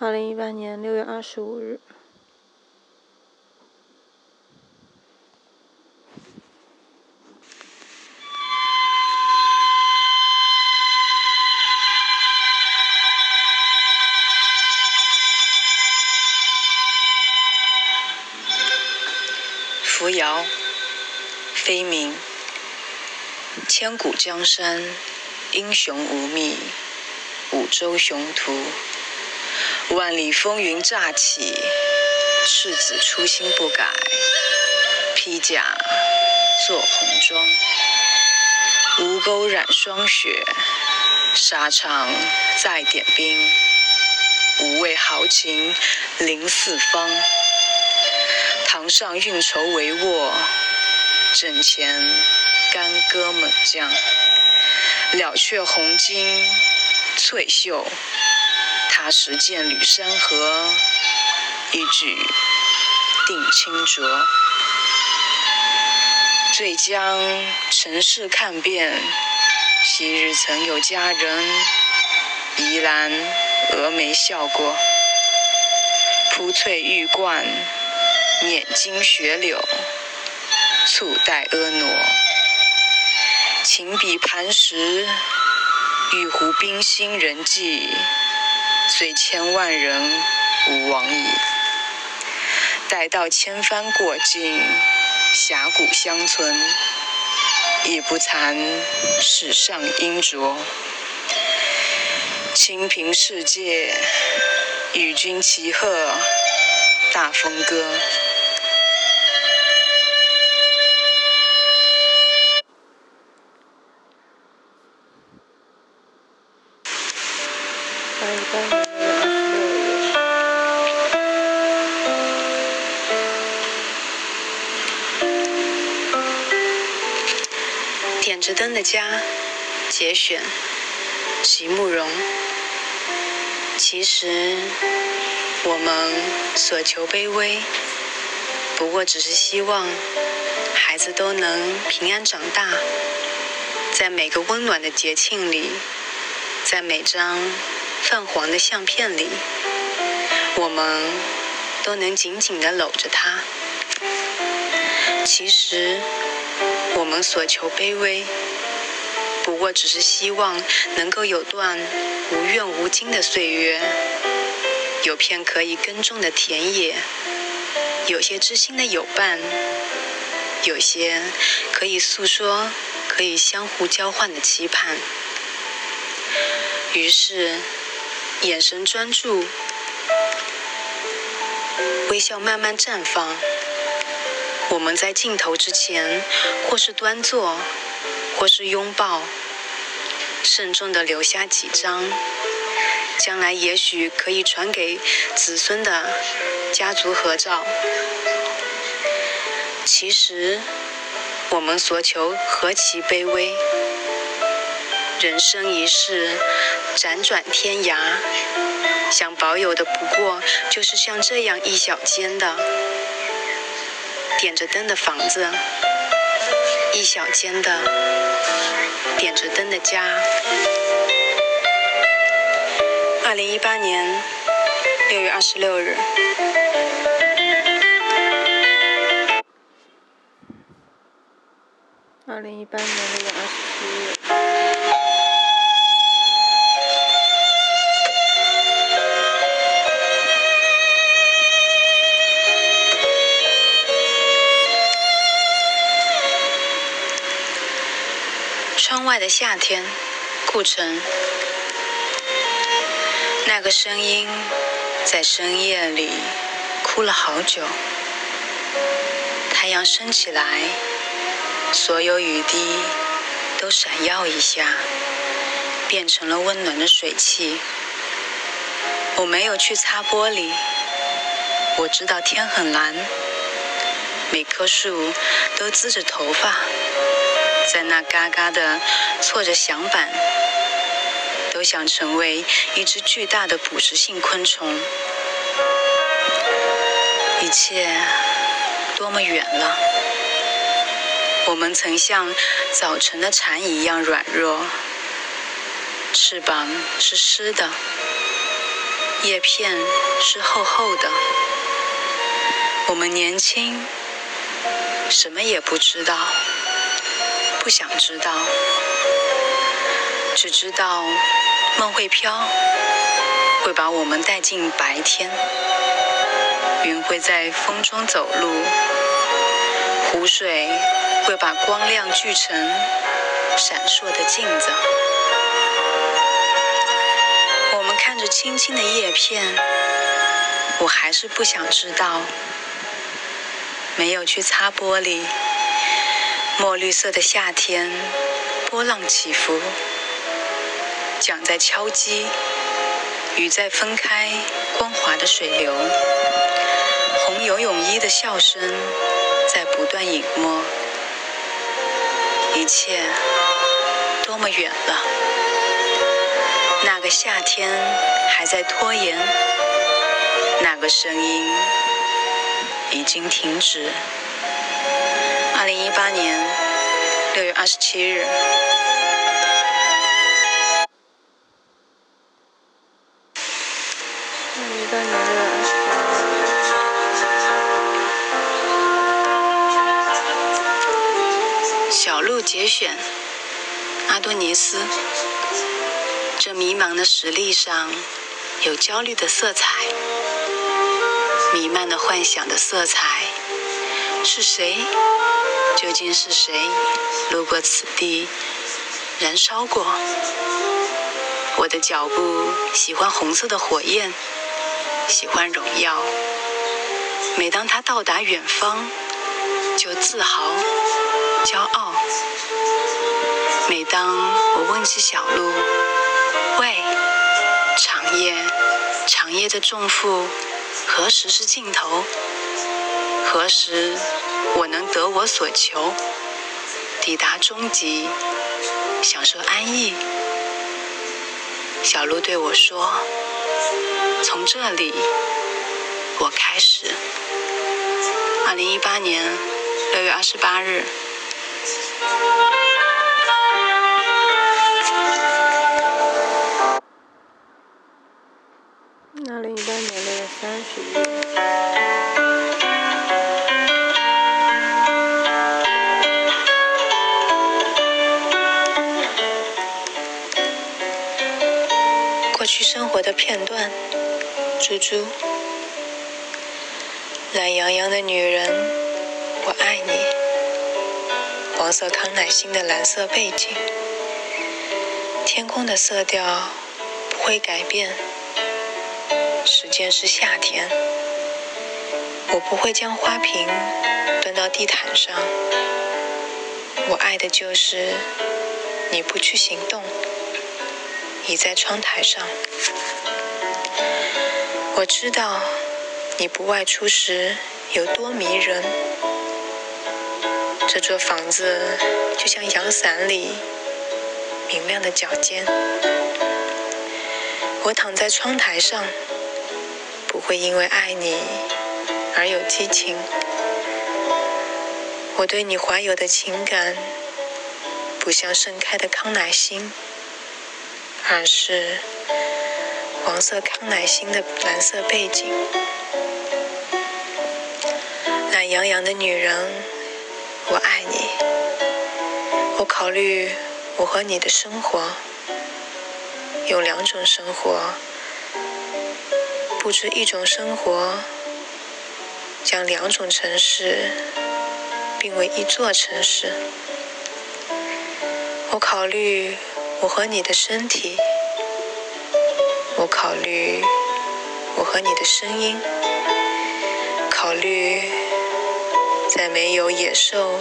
二零一八年六月二十五日。扶摇，飞鸣，千古江山，英雄无觅，五洲雄图。万里风云乍起，赤子初心不改，披甲作红装。吴钩染霜雪，沙场再点兵。五味豪情临四方，堂上运筹帷幄，阵前干戈猛将。了却红巾翠袖。他时剑履山河，一举定清浊。醉将尘世看遍，昔日曾有佳人，怡兰峨眉笑过。铺翠玉冠，捻金雪柳，簇带婀娜。情比磐石，玉壶冰心人迹。虽千万人，吾往矣。待到千帆过尽，峡谷乡村，亦不惭世上英卓。清平世界，与君齐贺，大风歌。点着灯的家，节选，席慕容。其实，我们所求卑微，不过只是希望孩子都能平安长大，在每个温暖的节庆里，在每张泛黄的相片里，我们都能紧紧地搂着他。其实，我们所求卑微，不过只是希望能够有段无怨无惊的岁月，有片可以耕种的田野，有些知心的友伴，有些可以诉说、可以相互交换的期盼。于是，眼神专注，微笑慢慢绽放。我们在镜头之前，或是端坐，或是拥抱，慎重地留下几张，将来也许可以传给子孙的家族合照。其实，我们所求何其卑微！人生一世，辗转天涯，想保有的不过就是像这样一小间的。点着灯的房子，一小间的点着灯的家。二零一八年六月二十六日。二零一八年六月二十七日的夏天，顾城。那个声音在深夜里哭了好久。太阳升起来，所有雨滴都闪耀一下，变成了温暖的水汽。我没有去擦玻璃，我知道天很蓝，每棵树都滋着头发。在那嘎嘎的搓着响板，都想成为一只巨大的捕食性昆虫。一切多么远了！我们曾像早晨的蝉一样软弱，翅膀是湿的，叶片是厚厚的。我们年轻，什么也不知道，不想知道，只知道梦会飘，会把我们带进白天。云会在风中走路，湖水会把光亮聚成闪烁的镜子。我们看着轻轻的叶片，我还是不想知道。没有去擦玻璃，墨绿色的夏天，波浪起伏，桨在敲击，雨在分开光滑的水流，红游泳衣的笑声在不断隐没，一切多么远了。那个夏天还在拖延，那个声音。已经停止。二零一八年六月二十七日。小鹿节选，阿多尼斯。这迷茫的实力上，有焦虑的色彩。弥漫的幻想的色彩，是谁？究竟是谁路过此地，燃烧过？我的脚步喜欢红色的火焰，喜欢荣耀。每当它到达远方，就自豪、骄傲。每当我问起小路，喂，长夜，长夜的重负。何时是尽头？何时我能得我所求，抵达终极，享受安逸？小鹿对我说：“从这里，我开始。”二零一八年六月二十八日。二零一八年六月三十日。的片段，猪猪。懒洋洋的女人，我爱你。黄色康乃馨的蓝色背景，天空的色调不会改变。时间是夏天，我不会将花瓶端到地毯上。我爱的就是你不去行动，倚在窗台上。我知道你不外出时有多迷人。这座房子就像阳伞里明亮的脚尖。我躺在窗台上。不会因为爱你而有激情。我对你怀有的情感，不像盛开的康乃馨，而是黄色康乃馨的蓝色背景。懒洋洋的女人，我爱你。我考虑我和你的生活，有两种生活。布置一种生活，将两种城市并为一座城市。我考虑我和你的身体，我考虑我和你的声音，考虑在没有野兽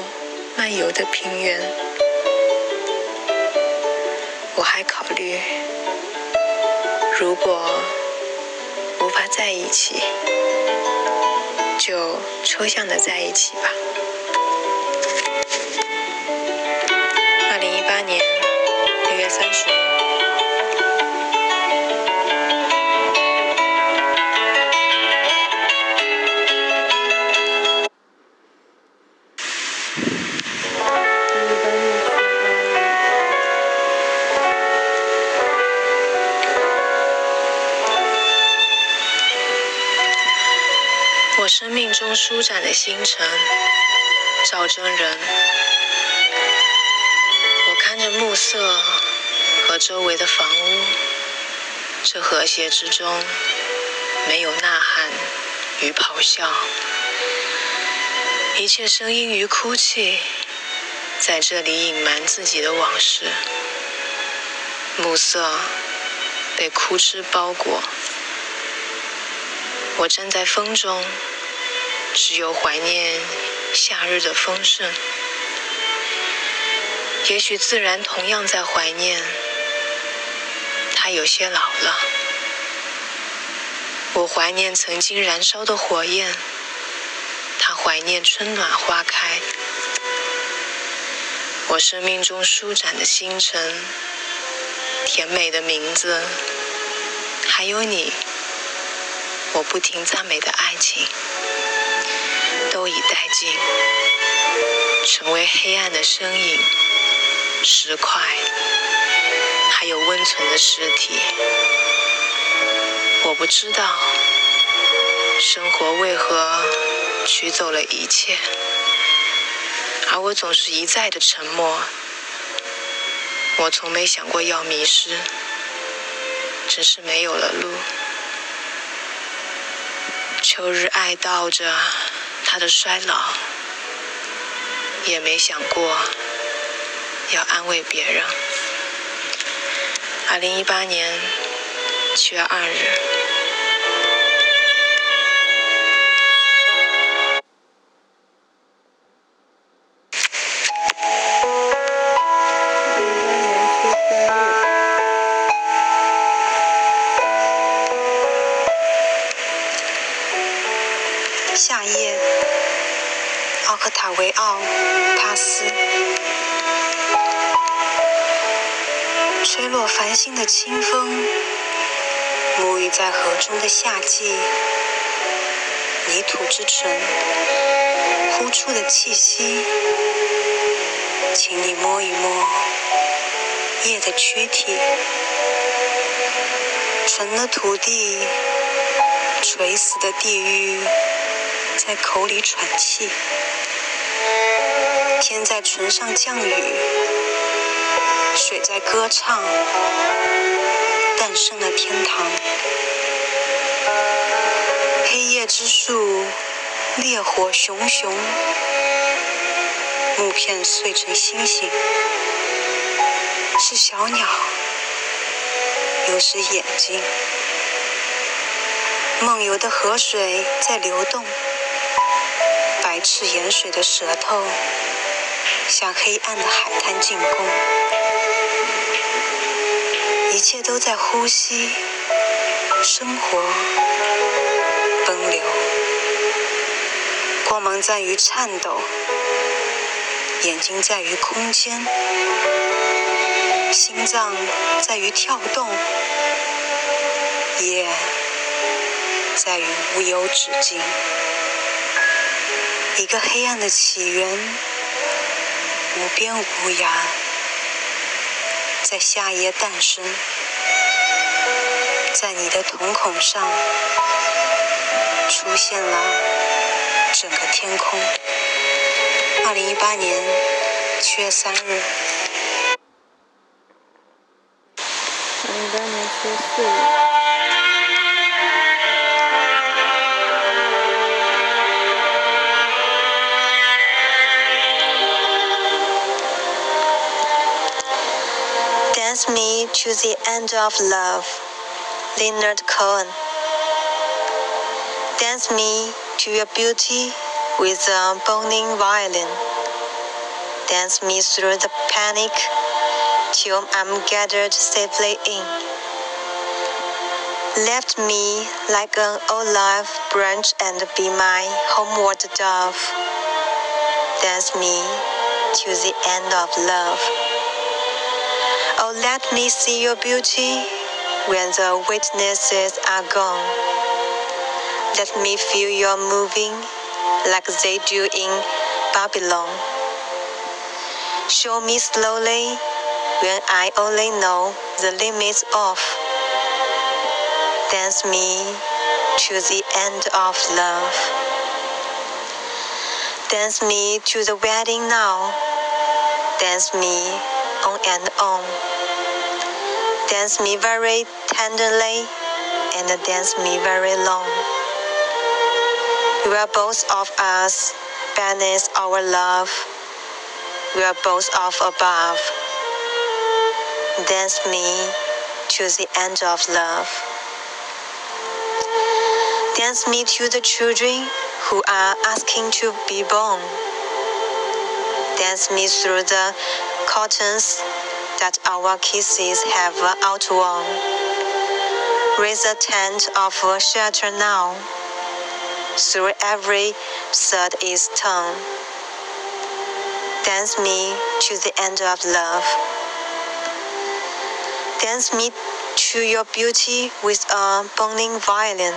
漫游的平原。我还考虑，如果。无法在一起，就抽象的在一起吧。二零一八年六月三十日。舒展的星辰，赵真人。我看着暮色和周围的房屋，这和谐之中没有呐喊与咆哮，一切声音与哭泣在这里隐瞒自己的往事。暮色被枯枝包裹。我站在风中，只有怀念夏日的丰盛。也许自然同样在怀念，它有些老了。我怀念曾经燃烧的火焰，它怀念春暖花开。我生命中舒展的星辰，甜美的名字，还有你。我不停赞美的爱情，已殆尽，成为黑暗的身影、石块，还有温存的尸体。我不知道生活为何取走了一切，而我总是一再的沉默。我从没想过要迷失，只是没有了路。秋日哀悼着他的衰老，也没想过要安慰别人。二零一八年七月二日。清风，沐浴在河中的夏季，泥土之唇，呼出的气息，请你摸一摸夜的躯体，纯的土地，垂死的地狱，在口里喘气。天在唇上降雨，在歌唱，诞生了天堂。黑夜之树，烈火熊熊，木片碎成星星，是小鸟，又是眼睛。梦游的河水在流动，白赤盐水的舌头。向黑暗的海滩进攻，一切都在呼吸，生活奔流，光芒在于颤抖，眼睛在于空间，心脏在于跳动，夜在于无有止境，一个黑暗的起源。无边无涯，在夏夜诞生，在你的瞳孔上出现了整个天空。二零一八年七月三日。二零一八年七月四日。To the end of love, Leonard Cohen. Dance me to your beauty with a boning violin. Dance me through the panic till I'm gathered safely in. Lift me like an olive branch and be my homeward dove. Dance me to the end of love. Oh, let me see your beauty when the witnesses are gone. Let me feel your moving like they do in Babylon. Show me slowly when I only know the limits of. Dance me to the end of love. Dance me to the wedding now. Dance me on and on. Dance me very tenderly and dance me very long. We are both of us, balance our love. We are both of above. Dance me to the end of love. Dance me to the children who are asking to be born. Dance me through the curtains that our kisses have outworn. Raise a tent of shelter now. Through every third is torn. Dance me to the end of love. Dance me to your beauty with a burning violin.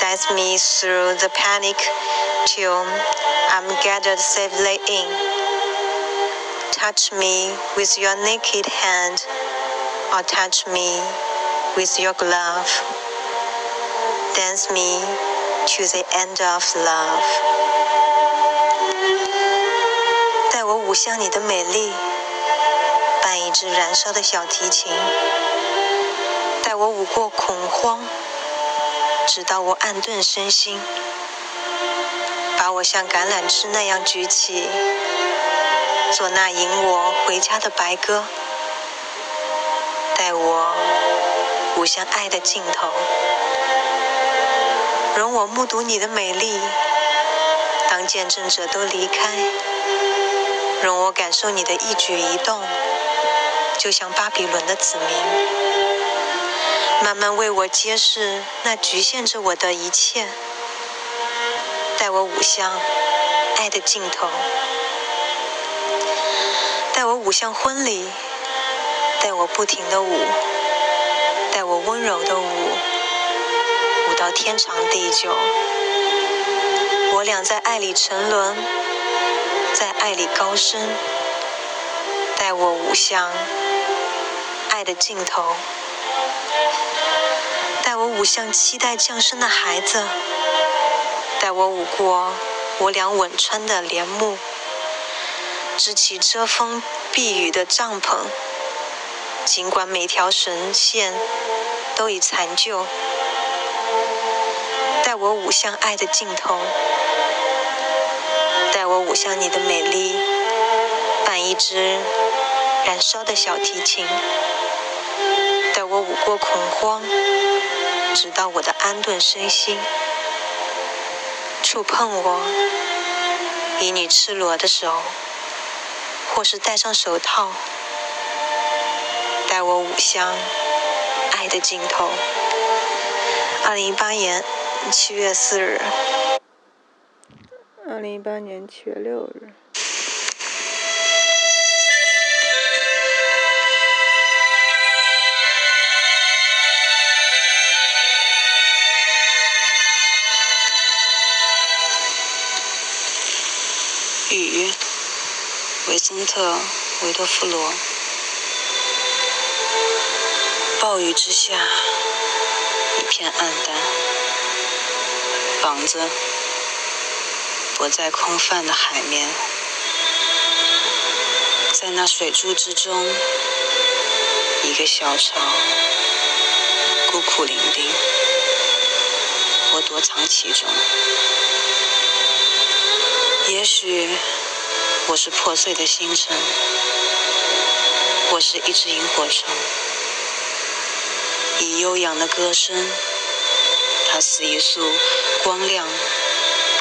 Dance me through the panic till I'm gathered safely in. Touch me with your naked hand, or touch me with your glove. Dance me to the end of love. 带我舞向你的美丽，伴一支燃烧的小提琴。带我舞过恐慌，直到我安顿身心。把我像橄榄枝那样举起，做那引我回家的白鸽。带我舞向爱的尽头，容我目睹你的美丽。当见证者都离开，容我感受你的一举一动，就像巴比伦的子民，慢慢为我揭示那局限着我的一切。带我舞向爱的尽头，带我舞向婚礼，带我不停的舞，带我温柔的舞，舞到天长地久。我俩在爱里沉沦，在爱里高升。带我舞向爱的尽头，带我舞向期待降生的孩子。带我舞过我俩吻穿的帘幕，支起遮风避雨的帐篷。尽管每条绳线都已残旧，带我舞向爱的尽头。带我舞向你的美丽，伴一支燃烧的小提琴。带我舞过恐慌，直到我的安顿身心。触碰我，以你赤裸的手，或是戴上手套，带我五香爱的尽头。二零一八年七月四日。二零一八年七月六日。森特·维多夫罗。暴雨之下，一片暗淡。房子泊在空泛的海面，在那水柱之中，一个小巢，孤苦伶仃。我躲藏其中。也许我是破碎的星辰，我是一只萤火虫，以悠扬的歌声，它似一束光亮，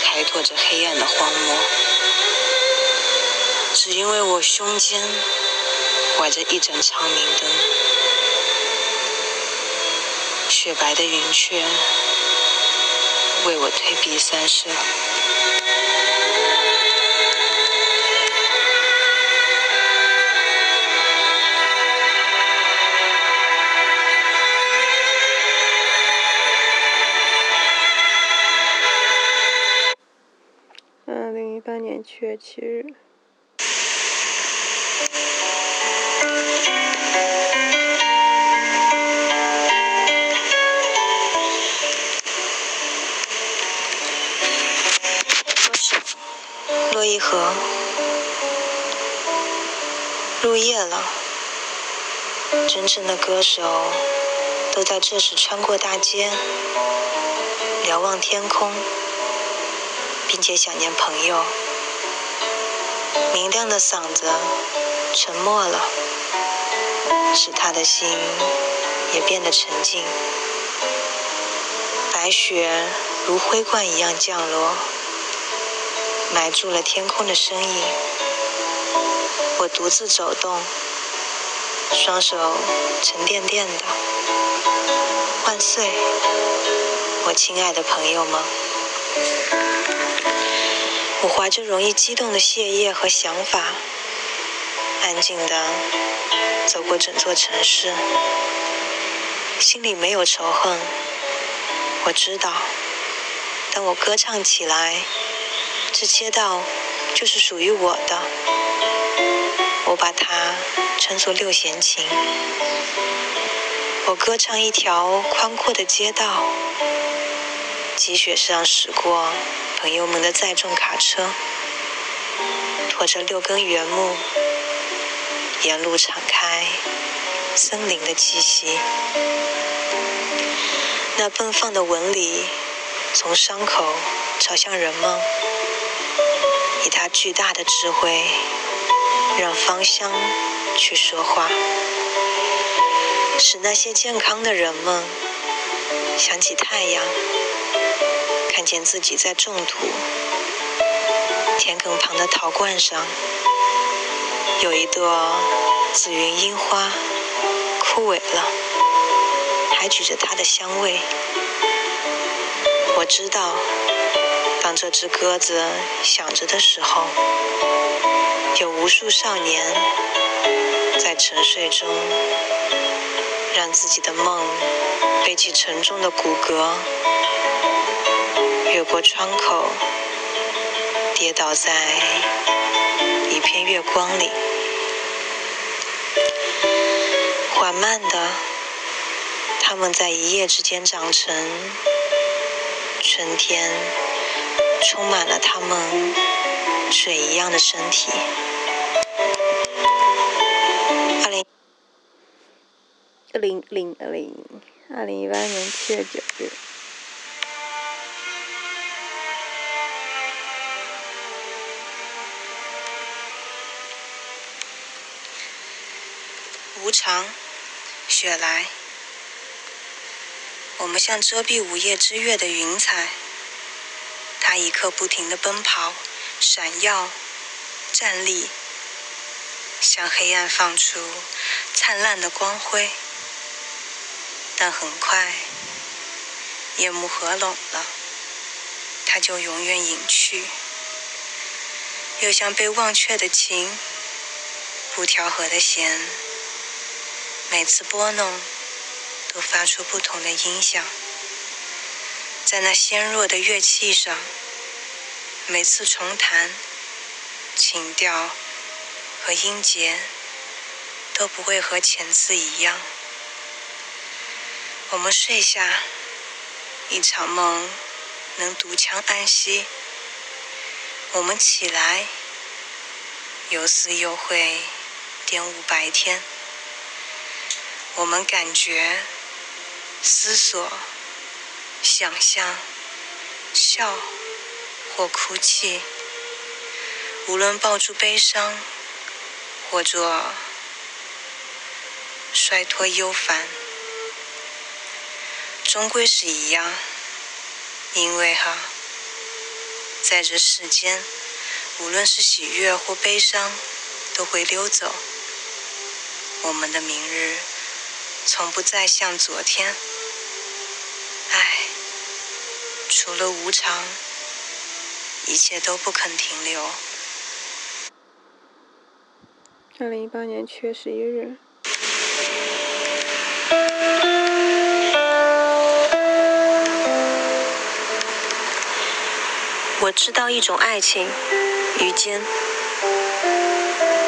开拓着黑暗的荒漠。只因为我胸间怀着一盏长明灯，雪白的云雀为我退避三舍。七月七日。洛一河，入夜了，真正的歌手都在这时穿过大街，瞭望天空，并且想念朋友。明亮的嗓子沉默了，使他的心也变得沉静。白雪如灰罐一样降落，埋住了天空的身影。我独自走动，双手沉甸甸的。万岁，我亲爱的朋友们！我怀着容易激动的血液和想法，安静地走过整座城市，心里没有仇恨。我知道，当我歌唱起来，这街道就是属于我的。我把它称作六弦琴。我歌唱一条宽阔的街道，积雪上驶过。朋友们的载重卡车拖着六根原木，沿路敞开森林的气息。那奔放的纹理从伤口朝向人们，以他巨大的智慧，让芳香去说话，使那些健康的人们想起太阳。看见自己在种土，田埂旁的陶罐上有一朵紫云樱花，枯萎了，还举着它的香味。我知道，当这只鸽子响着的时候，有无数少年在沉睡中，让自己的梦背起沉重的骨骼。越过窗口，跌倒在一片月光里，缓慢的，它们在一夜之间长成。春天充满了它们水一样的身体。二零二零零二零二零一八年七月九无常，雪来。我们像遮蔽午夜之月的云彩，它一刻不停的奔跑、闪耀、站立，向黑暗放出灿烂的光辉。但很快，夜幕合拢了，它就永远隐去，又像被忘却的琴，不调和的弦。每次拨弄，都发出不同的音响，在那纤弱的乐器上。每次重弹，情调和音节都不会和前次一样。我们睡下，一场梦能独腔安息；我们起来，有似又会玷污白天。我们感觉、思索、想象、笑或哭泣，无论抱住悲伤，或者摔脱忧烦，终归是一样。因为哈，在这世间，无论是喜悦或悲伤，都会溜走。我们的明日。从不再像昨天，唉，除了无常，一切都不肯停留。二零一八年七月十一日。我知道一种爱情，雨间。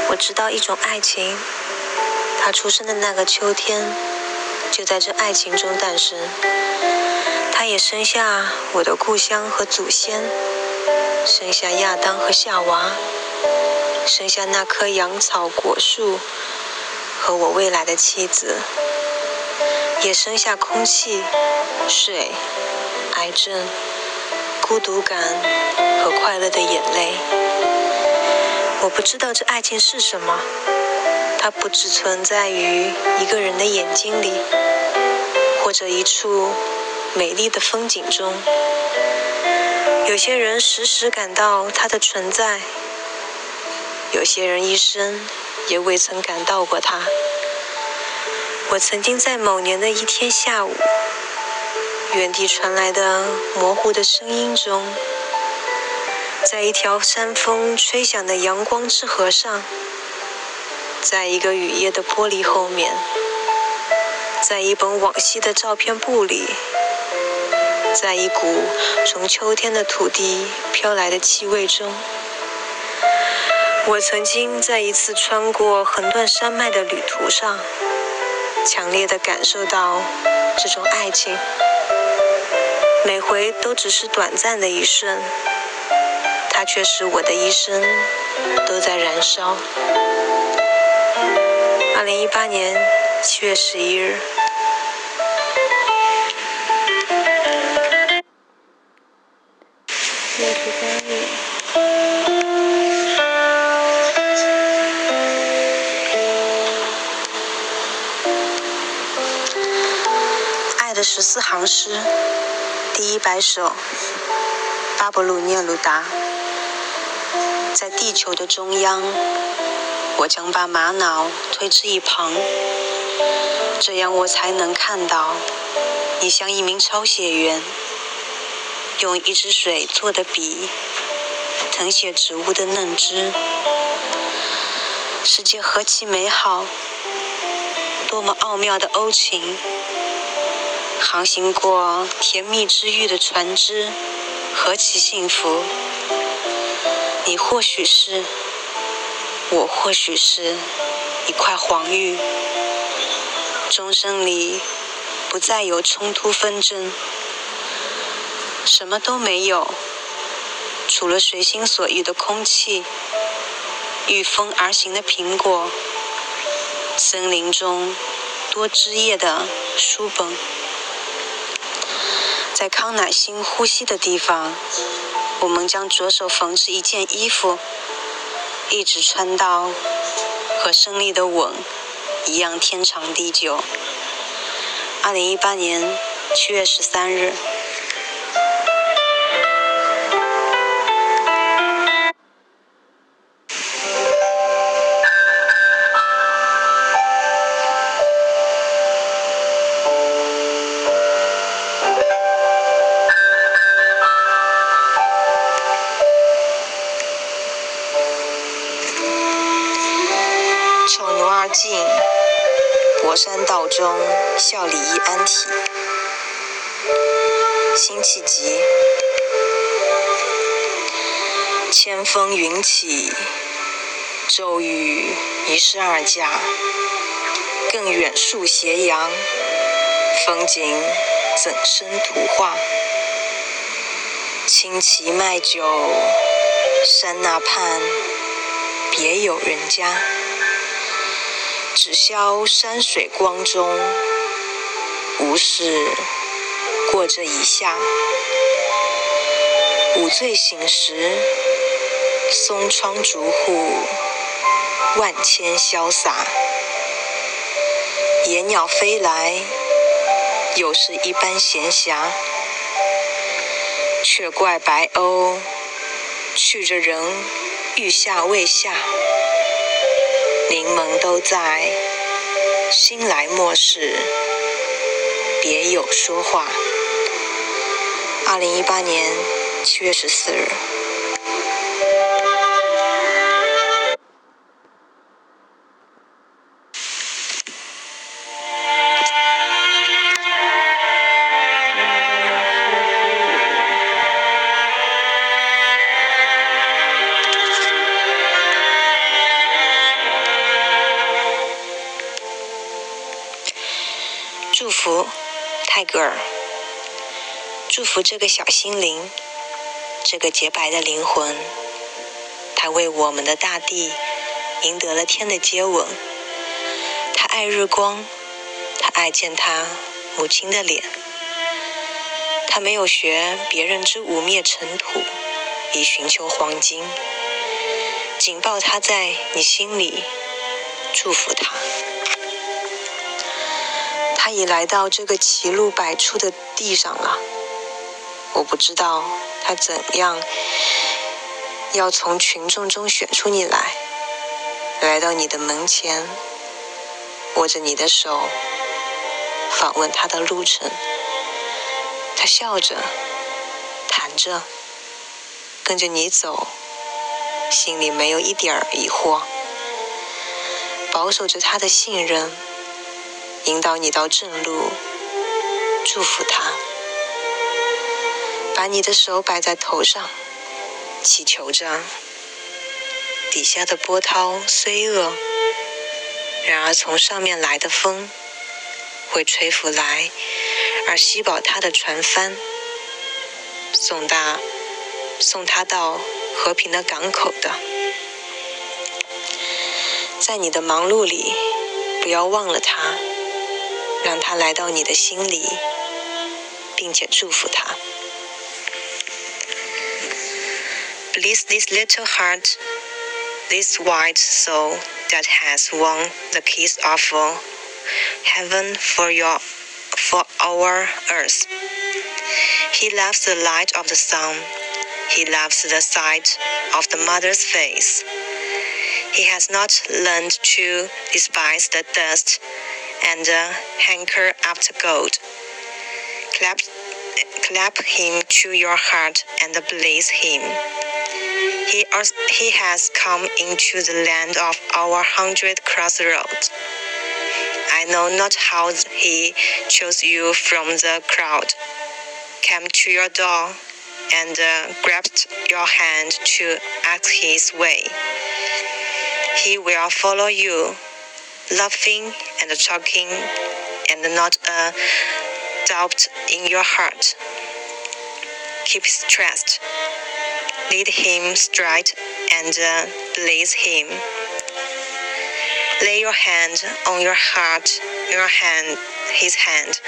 我知道一种爱情。他出生的那个秋天，就在这爱情中诞生。他也生下我的故乡和祖先，生下亚当和夏娃，生下那棵杨草果树和我未来的妻子，也生下空气、水、癌症、孤独感和快乐的眼泪。我不知道这爱情是什么，它不只存在于一个人的眼睛里，或者一处美丽的风景中。有些人时时感到它的存在，有些人一生也未曾感到过它。我曾经在某年的一天下午，原地传来的模糊的声音中，在一条山风吹响的阳光之河上，在一个雨夜的玻璃后面，在一本往昔的照片簿里。在一股从秋天的土地飘来的气味中，我曾经在一次穿过横断山脉的旅途上，强烈地感受到这种爱情。每回都只是短暂的一瞬，它却使我的一生都在燃烧。二零一八年七月十一日爱。的十四行诗，第一百首，巴勃鲁涅鲁达。在地球的中央，我将把玛瑙推至一旁，这样我才能看到你像一名抄写员，用一支水做的笔誊写植物的嫩枝。世界何其美好，多么奥妙的欧情！航行过甜蜜之域的船只，何其幸福！你或许是，我或许是一块黄玉，终生里不再有冲突纷争，什么都没有，除了随心所欲的空气，御风而行的苹果，森林中多枝叶的书本。在康乃馨呼吸的地方，我们将着手缝制一件衣服，一直穿到和胜利的吻一样天长地久。二零一八年七月十三日。风云起，骤雨一十二家。更远戍斜阳，风景怎生图画？轻骑卖酒，山那畔，别有人家。只消山水光中，无事过这一夏。午醉醒时，松窗竹户，万千潇洒。野鸟飞来，又是一般闲暇。却怪白鸥，去着人，欲下未下。柠檬都在，新来莫是，别有说话。二零一八年七月十四日。这个小心灵，这个洁白的灵魂。他为我们的大地赢得了天的接吻，他爱日光，他爱见他母亲的脸。他没有学别人之污蔑尘土，以寻求黄金。紧抱他在你心里，祝福他。他已来到这个歧路百出的地上了。我不知道他怎样要从群众中选出你来，来到你的门前，握着你的手，访问他的路程。他笑着，谈着，跟着你走，心里没有一点儿疑惑，保守着他的信任，引导你到正路，祝福他，把你的手摆在头上，祈求着，底下的波涛虽恶，然而从上面来的风会吹拂来。而吸饱他的船帆，送他送他到和平的港口的。在你的忙碌里，不要忘了他，让他来到你的心里，并且祝福他。Bless this little heart, this white soul that has won the kiss of heaven for your. for our earth. He loves the light of the sun. He loves the sight of the mother's face. He has not learned to despise the dust and uh, hanker after gold. Clap, clap him to your heart and bless him. He, he has come into the land of our hundred crossroads. I know not how he chose you from the crowd, came to your door, and uh, grabbed your hand to ask his way. He will follow you, laughing and talking, and not a doubt in your heart. Keep his trust. Lead him straight and uh, bless him lay your hand on your heart, your hand, his hand,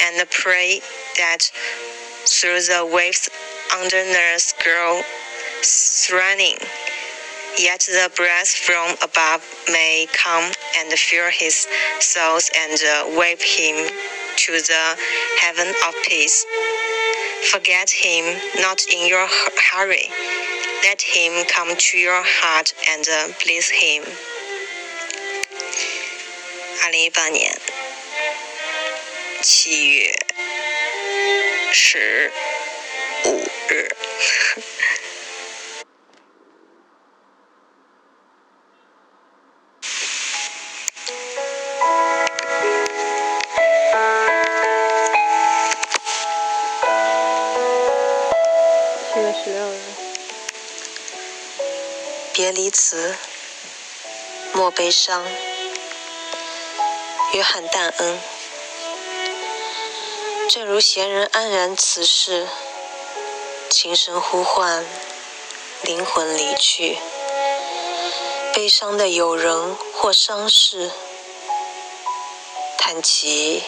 and pray that through the waves under underneath grow running, yet the breath from above may come and fill his soul and uh, wave him to the heaven of peace. Forget him not in your hurry. Let him come to your heart and uh, bless him. 二零一八年七月十五日。 悲伤。约翰·但恩，正如闲人安然辞世，轻声呼唤，灵魂离去。悲伤的友人或伤逝，叹其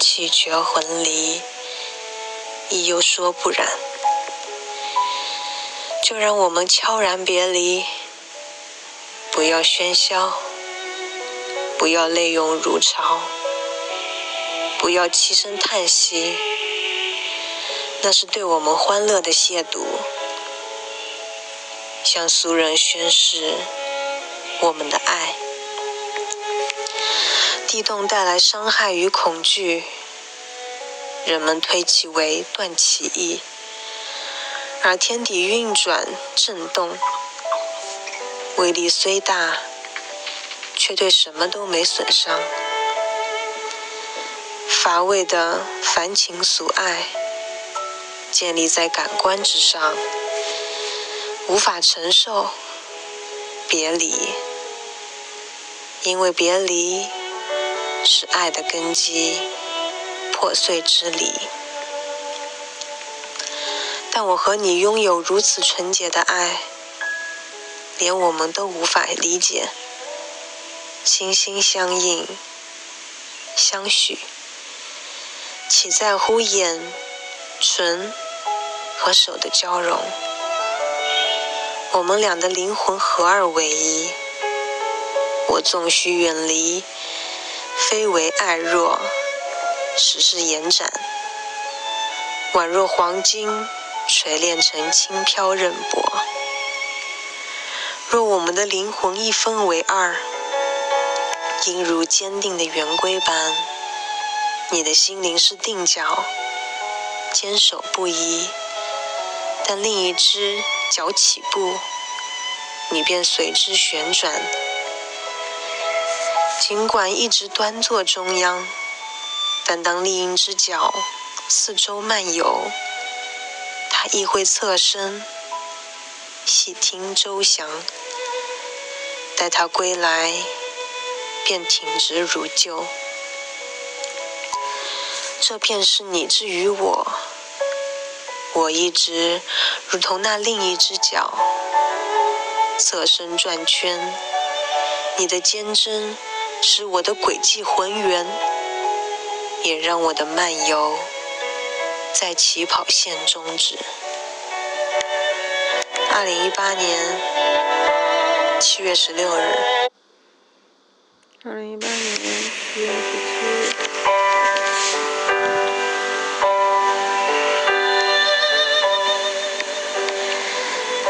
气绝魂离，亦又说不然。就让我们悄然别离，不要喧嚣。不要泪涌如潮，不要凄声叹息，那是对我们欢乐的亵渎。向俗人宣示我们的爱，地动带来伤害与恐惧，人们推其为断其意，而天地运转震动，威力虽大。却对什么都没损伤。乏味的凡情俗爱，建立在感官之上，无法承受别离，因为别离是爱的根基，破碎之理。但我和你拥有如此纯洁的爱，连我们都无法理解。心心相印，相许，岂在乎眼、唇和手的交融？我们俩的灵魂合二为一。我纵须远离，非为爱弱，实是延展，宛若黄金锤炼成轻飘刃帛。若我们的灵魂一分为二，应如坚定的圆规般，你的心灵是定脚，坚守不移；但另一只脚起步，你便随之旋转。尽管一直端坐中央，但当另一只脚四周漫游，它亦会侧身细听周详。待它归来，便挺直如旧。这便是你之于我，我一直如同那另一只脚，侧身转圈。你的坚贞。使我的轨迹浑圆，也让我的漫游在起跑线终止。二零一八年七月十六日。二零一八年七月十七日。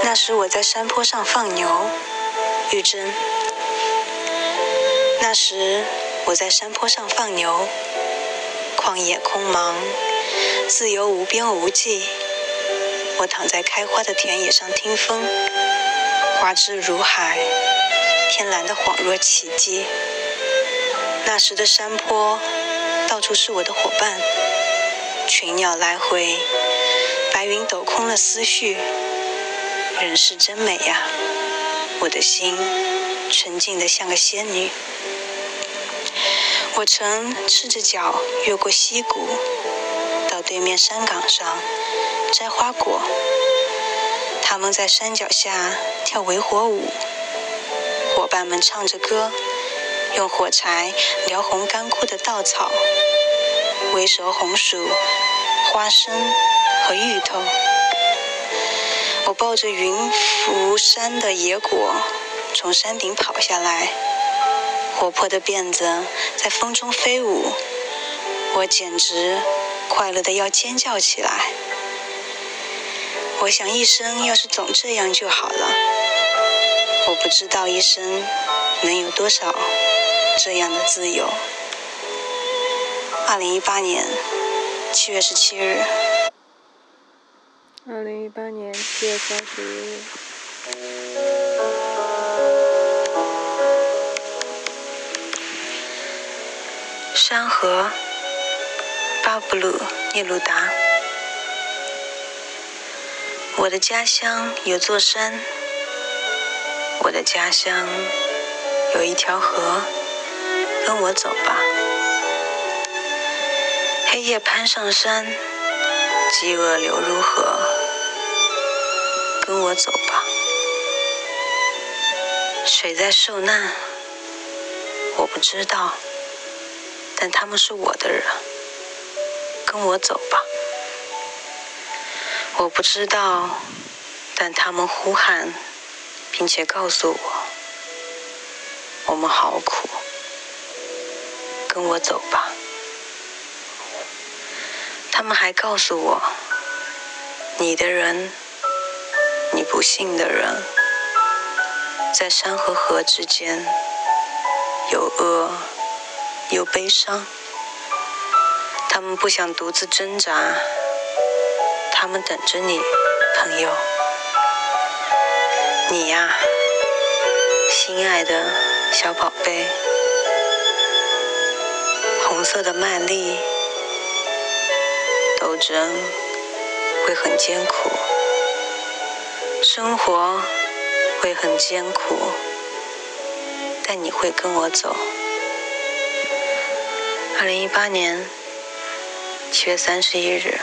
那时我在山坡上放牛，玉珍。那时我在山坡上放牛，旷野空茫，自由无边无际。我躺在开花的田野上听风，花枝如海，天蓝的恍若奇迹。那时的山坡，到处是我的伙伴，群鸟来回，白云抖空了思绪。人世真美呀，我的心纯净的像个仙女。我曾赤着脚越过溪谷，到对面山岗上摘花果。他们在山脚下跳围火舞，伙伴们唱着歌，用火柴燎红干枯的稻草，为熟红薯、花生和芋头。我抱着云浮山的野果，从山顶跑下来。活泼的辫子在风中飞舞，我简直快乐的要尖叫起来。我想一生要是总这样就好了。我不知道一生能有多少这样的自由。二零一八年七月十七日。二零一八年七月三十日。山河，巴布鲁聂鲁达。我的家乡有座山，我的家乡有一条河，跟我走吧。黑夜攀上山，饥饿流入河，跟我走吧。谁在受难？我不知道。但他们是我的人，跟我走吧。我不知道，但他们呼喊，并且告诉我，我们好苦，跟我走吧。他们还告诉我，你的人，你不幸的人，在山和河之间，有恶。有悲伤，他们不想独自挣扎，他们等着你，朋友。你呀，心爱的小宝贝，红色的曼丽，斗争会很艰苦，生活会很艰苦，但你会跟我走。二零一八年七月三十一日。